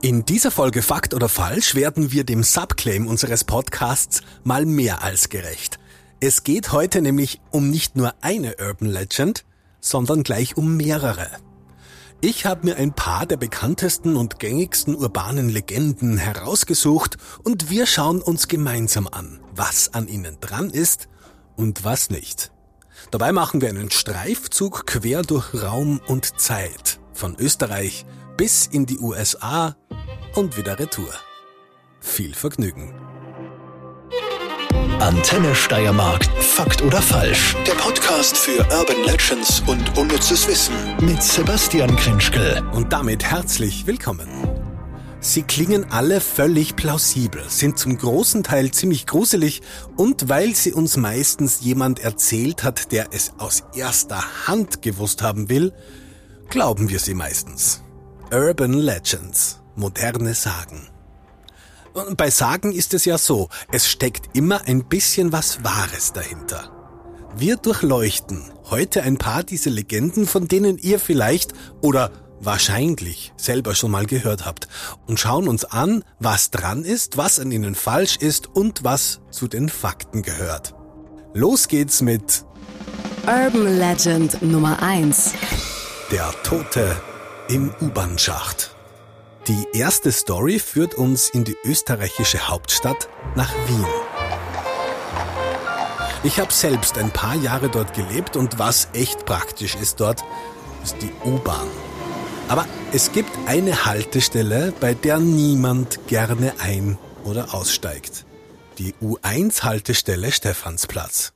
In dieser Folge Fakt oder Falsch werden wir dem Subclaim unseres Podcasts mal mehr als gerecht. Es geht heute nämlich um nicht nur eine Urban Legend, sondern gleich um mehrere. Ich habe mir ein paar der bekanntesten und gängigsten urbanen Legenden herausgesucht und wir schauen uns gemeinsam an, was an ihnen dran ist und was nicht. Dabei machen wir einen Streifzug quer durch Raum und Zeit, von Österreich bis in die USA und wieder retour. Viel Vergnügen. Antenne Steiermark. Fakt oder falsch? Der Podcast für Urban Legends und unnützes Wissen mit Sebastian Krinschkel. Und damit herzlich willkommen. Sie klingen alle völlig plausibel, sind zum großen Teil ziemlich gruselig und weil sie uns meistens jemand erzählt hat, der es aus erster Hand gewusst haben will, glauben wir sie meistens. Urban Legends, moderne Sagen. Und bei Sagen ist es ja so, es steckt immer ein bisschen was Wahres dahinter. Wir durchleuchten heute ein paar dieser Legenden, von denen ihr vielleicht oder wahrscheinlich selber schon mal gehört habt und schauen uns an, was dran ist, was an ihnen falsch ist und was zu den Fakten gehört. Los geht's mit Urban Legend Nummer 1. Der Tote im U-Bahn-Schacht. Die erste Story führt uns in die österreichische Hauptstadt nach Wien. Ich habe selbst ein paar Jahre dort gelebt und was echt praktisch ist dort, ist die U-Bahn. Aber es gibt eine Haltestelle, bei der niemand gerne ein- oder aussteigt. Die U1-Haltestelle Stephansplatz.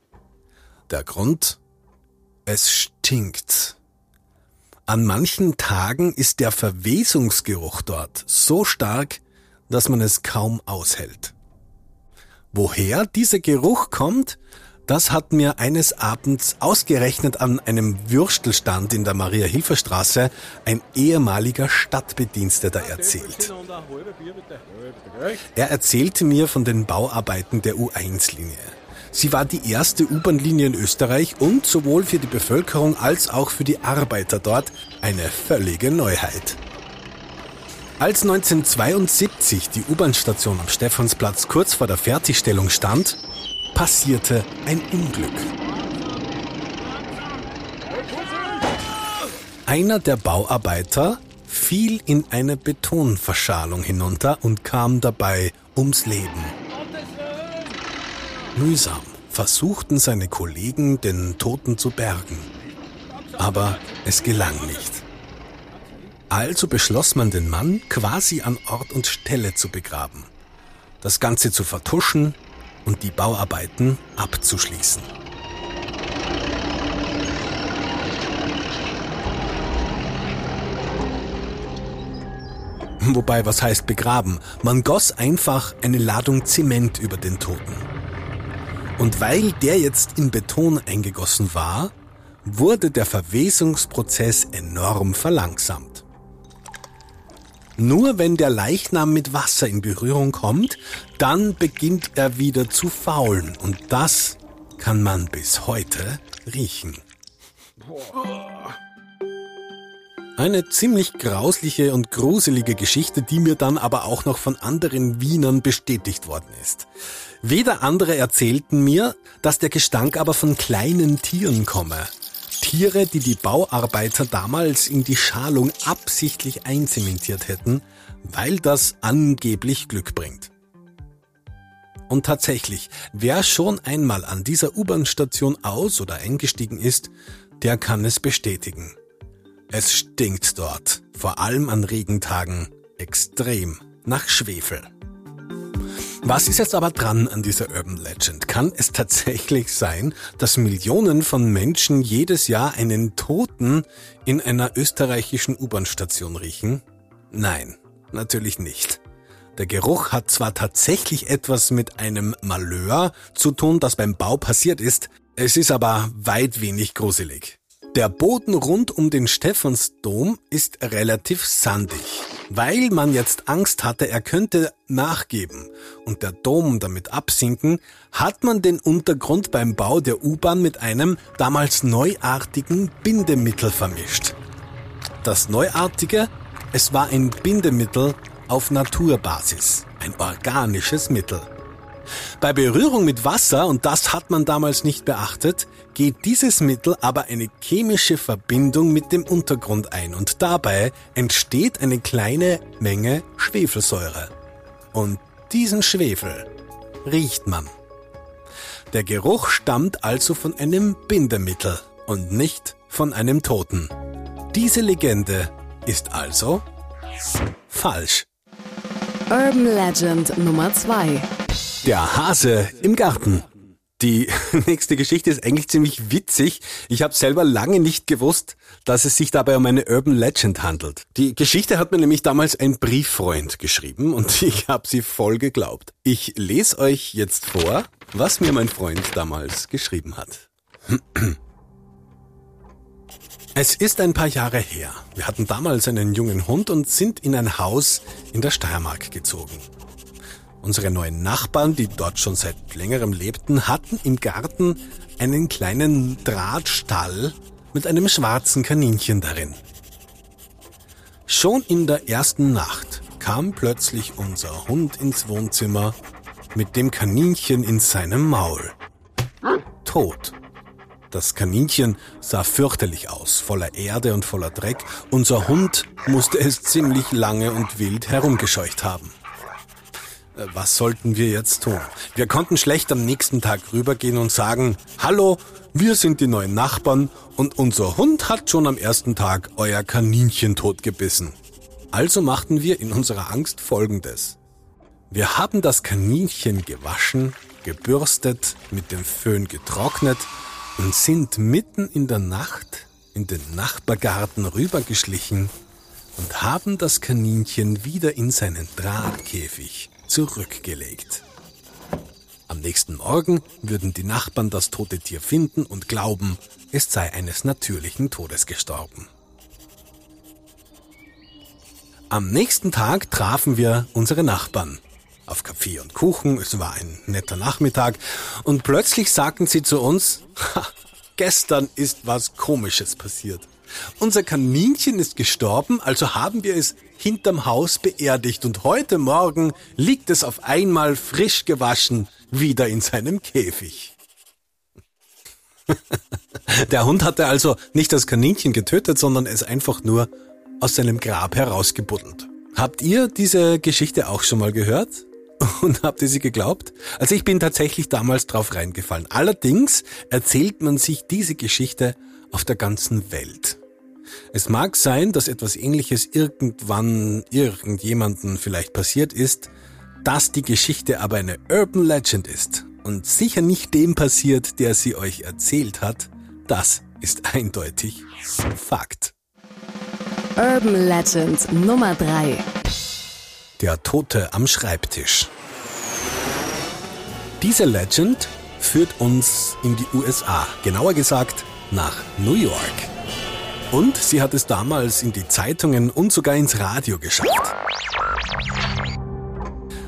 Der Grund? Es stinkt. An manchen Tagen ist der Verwesungsgeruch dort so stark, dass man es kaum aushält. Woher dieser Geruch kommt, das hat mir eines Abends ausgerechnet an einem Würstelstand in der Maria-Hilfer-Straße ein ehemaliger Stadtbediensteter erzählt. Er erzählte mir von den Bauarbeiten der U1-Linie. Sie war die erste U-Bahn-Linie in Österreich und sowohl für die Bevölkerung als auch für die Arbeiter dort eine völlige Neuheit. Als 1972 die U-Bahn-Station am Stephansplatz kurz vor der Fertigstellung stand, passierte ein Unglück. Einer der Bauarbeiter fiel in eine Betonverschalung hinunter und kam dabei ums Leben. Mühsam versuchten seine Kollegen, den Toten zu bergen. Aber es gelang nicht. Also beschloss man den Mann quasi an Ort und Stelle zu begraben, das Ganze zu vertuschen und die Bauarbeiten abzuschließen. Wobei, was heißt begraben? Man goss einfach eine Ladung Zement über den Toten. Und weil der jetzt in Beton eingegossen war, wurde der Verwesungsprozess enorm verlangsamt. Nur wenn der Leichnam mit Wasser in Berührung kommt, dann beginnt er wieder zu faulen und das kann man bis heute riechen. Eine ziemlich grausliche und gruselige Geschichte, die mir dann aber auch noch von anderen Wienern bestätigt worden ist. Weder andere erzählten mir, dass der Gestank aber von kleinen Tieren komme. Tiere, die die Bauarbeiter damals in die Schalung absichtlich einzementiert hätten, weil das angeblich Glück bringt. Und tatsächlich, wer schon einmal an dieser U-Bahn-Station aus- oder eingestiegen ist, der kann es bestätigen. Es stinkt dort, vor allem an Regentagen, extrem nach Schwefel. Was ist jetzt aber dran an dieser Urban Legend? Kann es tatsächlich sein, dass Millionen von Menschen jedes Jahr einen Toten in einer österreichischen U-Bahn-Station riechen? Nein, natürlich nicht. Der Geruch hat zwar tatsächlich etwas mit einem Malheur zu tun, das beim Bau passiert ist, es ist aber weit wenig gruselig. Der Boden rund um den Stephansdom ist relativ sandig, weil man jetzt Angst hatte, er könnte nachgeben und der Dom damit absinken, hat man den Untergrund beim Bau der U-Bahn mit einem damals neuartigen Bindemittel vermischt. Das Neuartige, es war ein Bindemittel auf Naturbasis, ein organisches Mittel. Bei Berührung mit Wasser, und das hat man damals nicht beachtet, geht dieses Mittel aber eine chemische Verbindung mit dem Untergrund ein und dabei entsteht eine kleine Menge Schwefelsäure. Und diesen Schwefel riecht man. Der Geruch stammt also von einem Bindemittel und nicht von einem Toten. Diese Legende ist also falsch. Urban Legend Nummer 2. Der Hase im Garten. Die nächste Geschichte ist eigentlich ziemlich witzig. Ich habe selber lange nicht gewusst, dass es sich dabei um eine Urban Legend handelt. Die Geschichte hat mir nämlich damals ein Brieffreund geschrieben und ich habe sie voll geglaubt. Ich lese euch jetzt vor, was mir mein Freund damals geschrieben hat. Es ist ein paar Jahre her. Wir hatten damals einen jungen Hund und sind in ein Haus in der Steiermark gezogen. Unsere neuen Nachbarn, die dort schon seit längerem lebten, hatten im Garten einen kleinen Drahtstall mit einem schwarzen Kaninchen darin. Schon in der ersten Nacht kam plötzlich unser Hund ins Wohnzimmer mit dem Kaninchen in seinem Maul. Tot. Das Kaninchen sah fürchterlich aus, voller Erde und voller Dreck. Unser Hund musste es ziemlich lange und wild herumgescheucht haben. Äh, was sollten wir jetzt tun? Wir konnten schlecht am nächsten Tag rübergehen und sagen, hallo, wir sind die neuen Nachbarn und unser Hund hat schon am ersten Tag euer Kaninchen totgebissen. Also machten wir in unserer Angst Folgendes. Wir haben das Kaninchen gewaschen, gebürstet, mit dem Föhn getrocknet und sind mitten in der Nacht in den Nachbargarten rübergeschlichen und haben das Kaninchen wieder in seinen Drahtkäfig zurückgelegt. Am nächsten Morgen würden die Nachbarn das tote Tier finden und glauben, es sei eines natürlichen Todes gestorben. Am nächsten Tag trafen wir unsere Nachbarn auf Kaffee und Kuchen. Es war ein netter Nachmittag und plötzlich sagten sie zu uns, ha, gestern ist was Komisches passiert. Unser Kaninchen ist gestorben, also haben wir es hinterm Haus beerdigt und heute Morgen liegt es auf einmal frisch gewaschen wieder in seinem Käfig. Der Hund hatte also nicht das Kaninchen getötet, sondern es einfach nur aus seinem Grab herausgebuddelt. Habt ihr diese Geschichte auch schon mal gehört? Und habt ihr sie geglaubt? Also ich bin tatsächlich damals drauf reingefallen. Allerdings erzählt man sich diese Geschichte auf der ganzen Welt. Es mag sein, dass etwas ähnliches irgendwann irgendjemanden vielleicht passiert ist, dass die Geschichte aber eine Urban Legend ist und sicher nicht dem passiert, der sie euch erzählt hat, das ist eindeutig Fakt. Urban Legend Nummer 3 der Tote am Schreibtisch. Diese Legend führt uns in die USA, genauer gesagt nach New York. Und sie hat es damals in die Zeitungen und sogar ins Radio geschafft.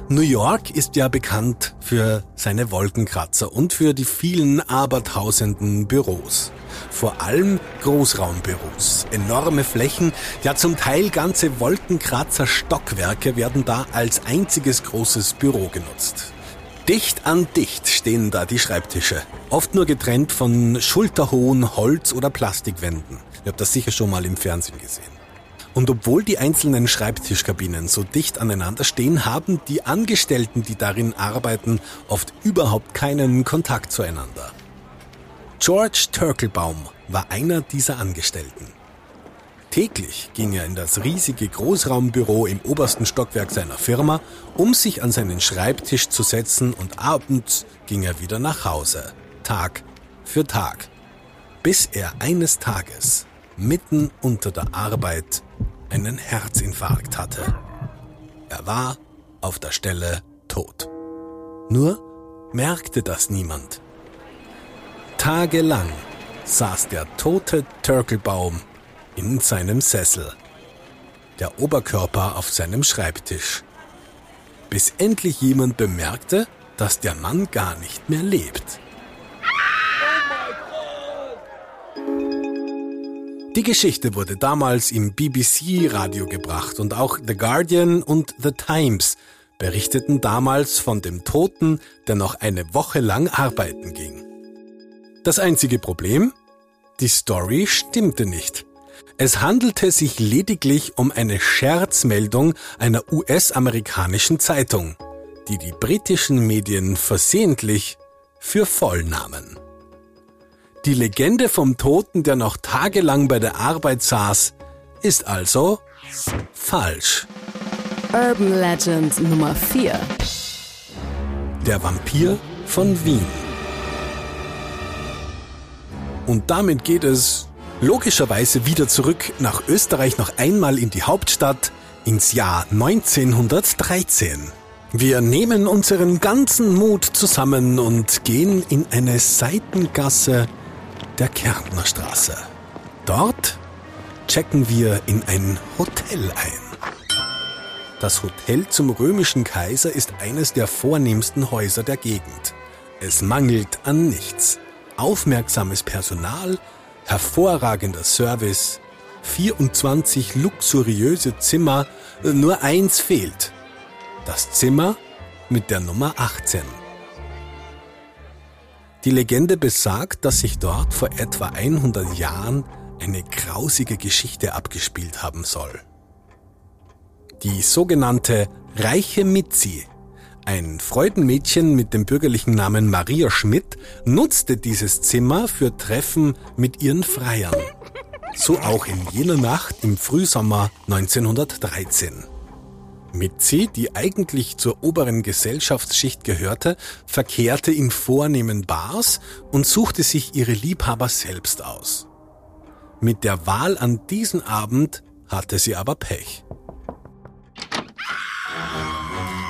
New York ist ja bekannt für seine Wolkenkratzer und für die vielen abertausenden Büros vor allem Großraumbüros. Enorme Flächen, ja zum Teil ganze Wolkenkratzer Stockwerke werden da als einziges großes Büro genutzt. Dicht an dicht stehen da die Schreibtische, oft nur getrennt von schulterhohen Holz- oder Plastikwänden. Ihr habt das sicher schon mal im Fernsehen gesehen. Und obwohl die einzelnen Schreibtischkabinen so dicht aneinander stehen, haben die Angestellten, die darin arbeiten, oft überhaupt keinen Kontakt zueinander. George Turkelbaum war einer dieser Angestellten. Täglich ging er in das riesige Großraumbüro im obersten Stockwerk seiner Firma, um sich an seinen Schreibtisch zu setzen und abends ging er wieder nach Hause, Tag für Tag, bis er eines Tages mitten unter der Arbeit einen Herzinfarkt hatte. Er war auf der Stelle tot. Nur merkte das niemand. Tagelang saß der tote Turkelbaum in seinem Sessel, der Oberkörper auf seinem Schreibtisch, bis endlich jemand bemerkte, dass der Mann gar nicht mehr lebt. Die Geschichte wurde damals im BBC-Radio gebracht und auch The Guardian und The Times berichteten damals von dem Toten, der noch eine Woche lang arbeiten ging. Das einzige Problem? Die Story stimmte nicht. Es handelte sich lediglich um eine Scherzmeldung einer US-amerikanischen Zeitung, die die britischen Medien versehentlich für voll nahmen. Die Legende vom Toten, der noch tagelang bei der Arbeit saß, ist also falsch. Urban Legend Nummer 4. Der Vampir von Wien. Und damit geht es logischerweise wieder zurück nach Österreich noch einmal in die Hauptstadt ins Jahr 1913. Wir nehmen unseren ganzen Mut zusammen und gehen in eine Seitengasse der Kärntner Straße. Dort checken wir in ein Hotel ein. Das Hotel zum römischen Kaiser ist eines der vornehmsten Häuser der Gegend. Es mangelt an nichts. Aufmerksames Personal, hervorragender Service, 24 luxuriöse Zimmer, nur eins fehlt. Das Zimmer mit der Nummer 18. Die Legende besagt, dass sich dort vor etwa 100 Jahren eine grausige Geschichte abgespielt haben soll. Die sogenannte Reiche Mitzi, ein Freudenmädchen mit dem bürgerlichen Namen Maria Schmidt, nutzte dieses Zimmer für Treffen mit ihren Freiern. So auch in jener Nacht im Frühsommer 1913. Mitzi, die eigentlich zur oberen Gesellschaftsschicht gehörte, verkehrte in vornehmen Bars und suchte sich ihre Liebhaber selbst aus. Mit der Wahl an diesen Abend hatte sie aber Pech.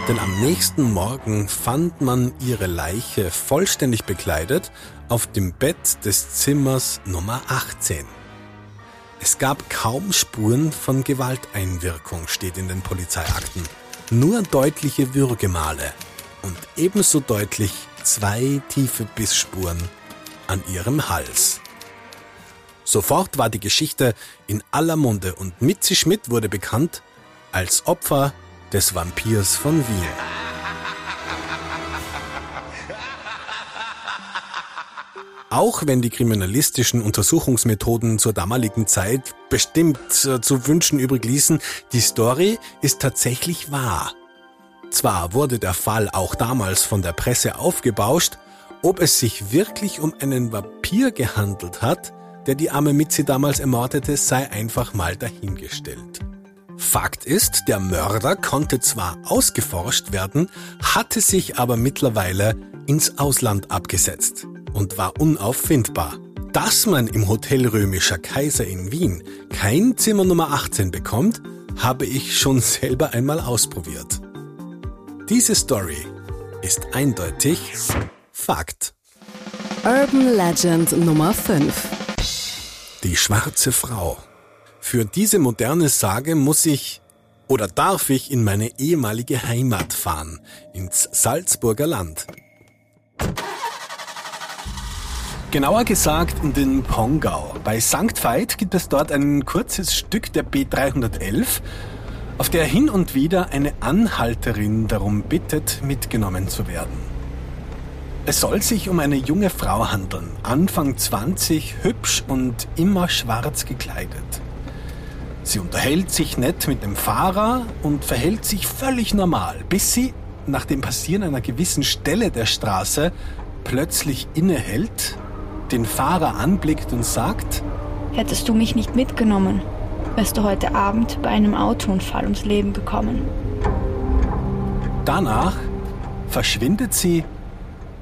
Denn am nächsten Morgen fand man ihre Leiche vollständig bekleidet auf dem Bett des Zimmers Nummer 18. Es gab kaum Spuren von Gewalteinwirkung, steht in den Polizeiakten. Nur deutliche Würgemale und ebenso deutlich zwei tiefe Bissspuren an ihrem Hals. Sofort war die Geschichte in aller Munde und Mitzi Schmidt wurde bekannt als Opfer des Vampirs von Wien. Auch wenn die kriminalistischen Untersuchungsmethoden zur damaligen Zeit bestimmt äh, zu wünschen übrig ließen, die Story ist tatsächlich wahr. Zwar wurde der Fall auch damals von der Presse aufgebauscht, ob es sich wirklich um einen Vampir gehandelt hat, der die arme Mitzi damals ermordete, sei einfach mal dahingestellt. Fakt ist, der Mörder konnte zwar ausgeforscht werden, hatte sich aber mittlerweile ins Ausland abgesetzt und war unauffindbar. Dass man im Hotel Römischer Kaiser in Wien kein Zimmer Nummer 18 bekommt, habe ich schon selber einmal ausprobiert. Diese Story ist eindeutig Fakt. Urban Legend Nummer 5. Die schwarze Frau. Für diese moderne Sage muss ich oder darf ich in meine ehemalige Heimat fahren, ins Salzburger Land. Genauer gesagt in den Pongau. Bei St. Veit gibt es dort ein kurzes Stück der B311, auf der hin und wieder eine Anhalterin darum bittet, mitgenommen zu werden. Es soll sich um eine junge Frau handeln, Anfang 20, hübsch und immer schwarz gekleidet. Sie unterhält sich nett mit dem Fahrer und verhält sich völlig normal, bis sie nach dem Passieren einer gewissen Stelle der Straße plötzlich innehält den Fahrer anblickt und sagt, Hättest du mich nicht mitgenommen, wärst du heute Abend bei einem Autounfall ums Leben gekommen. Danach verschwindet sie,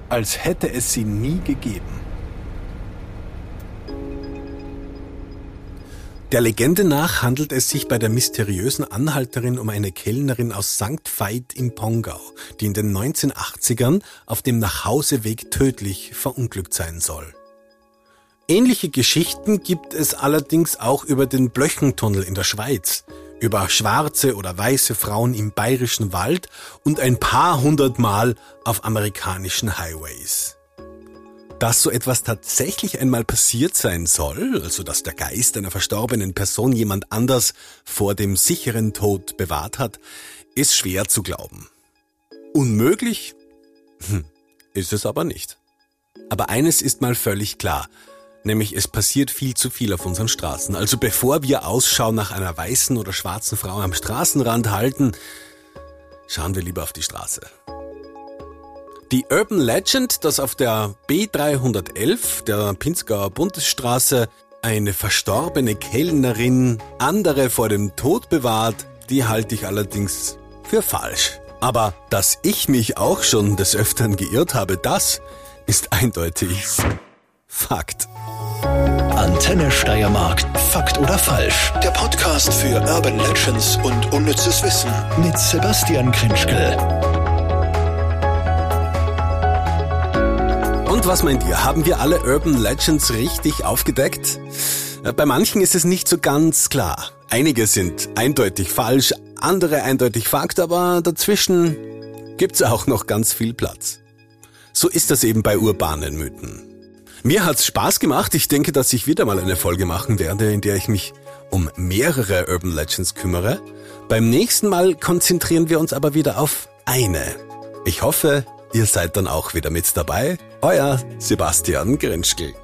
als hätte es sie nie gegeben. Der Legende nach handelt es sich bei der mysteriösen Anhalterin um eine Kellnerin aus St. Veit im Pongau, die in den 1980ern auf dem Nachhauseweg tödlich verunglückt sein soll. Ähnliche Geschichten gibt es allerdings auch über den Blöchentunnel in der Schweiz, über schwarze oder weiße Frauen im bayerischen Wald und ein paar hundert Mal auf amerikanischen Highways. Dass so etwas tatsächlich einmal passiert sein soll, also dass der Geist einer verstorbenen Person jemand anders vor dem sicheren Tod bewahrt hat, ist schwer zu glauben. Unmöglich? Hm, ist es aber nicht. Aber eines ist mal völlig klar, nämlich es passiert viel zu viel auf unseren Straßen. Also bevor wir Ausschau nach einer weißen oder schwarzen Frau am Straßenrand halten, schauen wir lieber auf die Straße. Die Urban Legend, dass auf der B311 der Pinzgauer Bundesstraße eine verstorbene Kellnerin andere vor dem Tod bewahrt, die halte ich allerdings für falsch. Aber dass ich mich auch schon des Öfteren geirrt habe, das ist eindeutig Fakt. Antenne Steiermark. Fakt oder falsch? Der Podcast für Urban Legends und unnützes Wissen mit Sebastian Krinschkel. Und was meint ihr? Haben wir alle Urban Legends richtig aufgedeckt? Bei manchen ist es nicht so ganz klar. Einige sind eindeutig falsch, andere eindeutig Fakt, aber dazwischen gibt's auch noch ganz viel Platz. So ist das eben bei urbanen Mythen. Mir hat's Spaß gemacht. Ich denke, dass ich wieder mal eine Folge machen werde, in der ich mich um mehrere Urban Legends kümmere. Beim nächsten Mal konzentrieren wir uns aber wieder auf eine. Ich hoffe, Ihr seid dann auch wieder mit dabei. Euer Sebastian Grinschkel.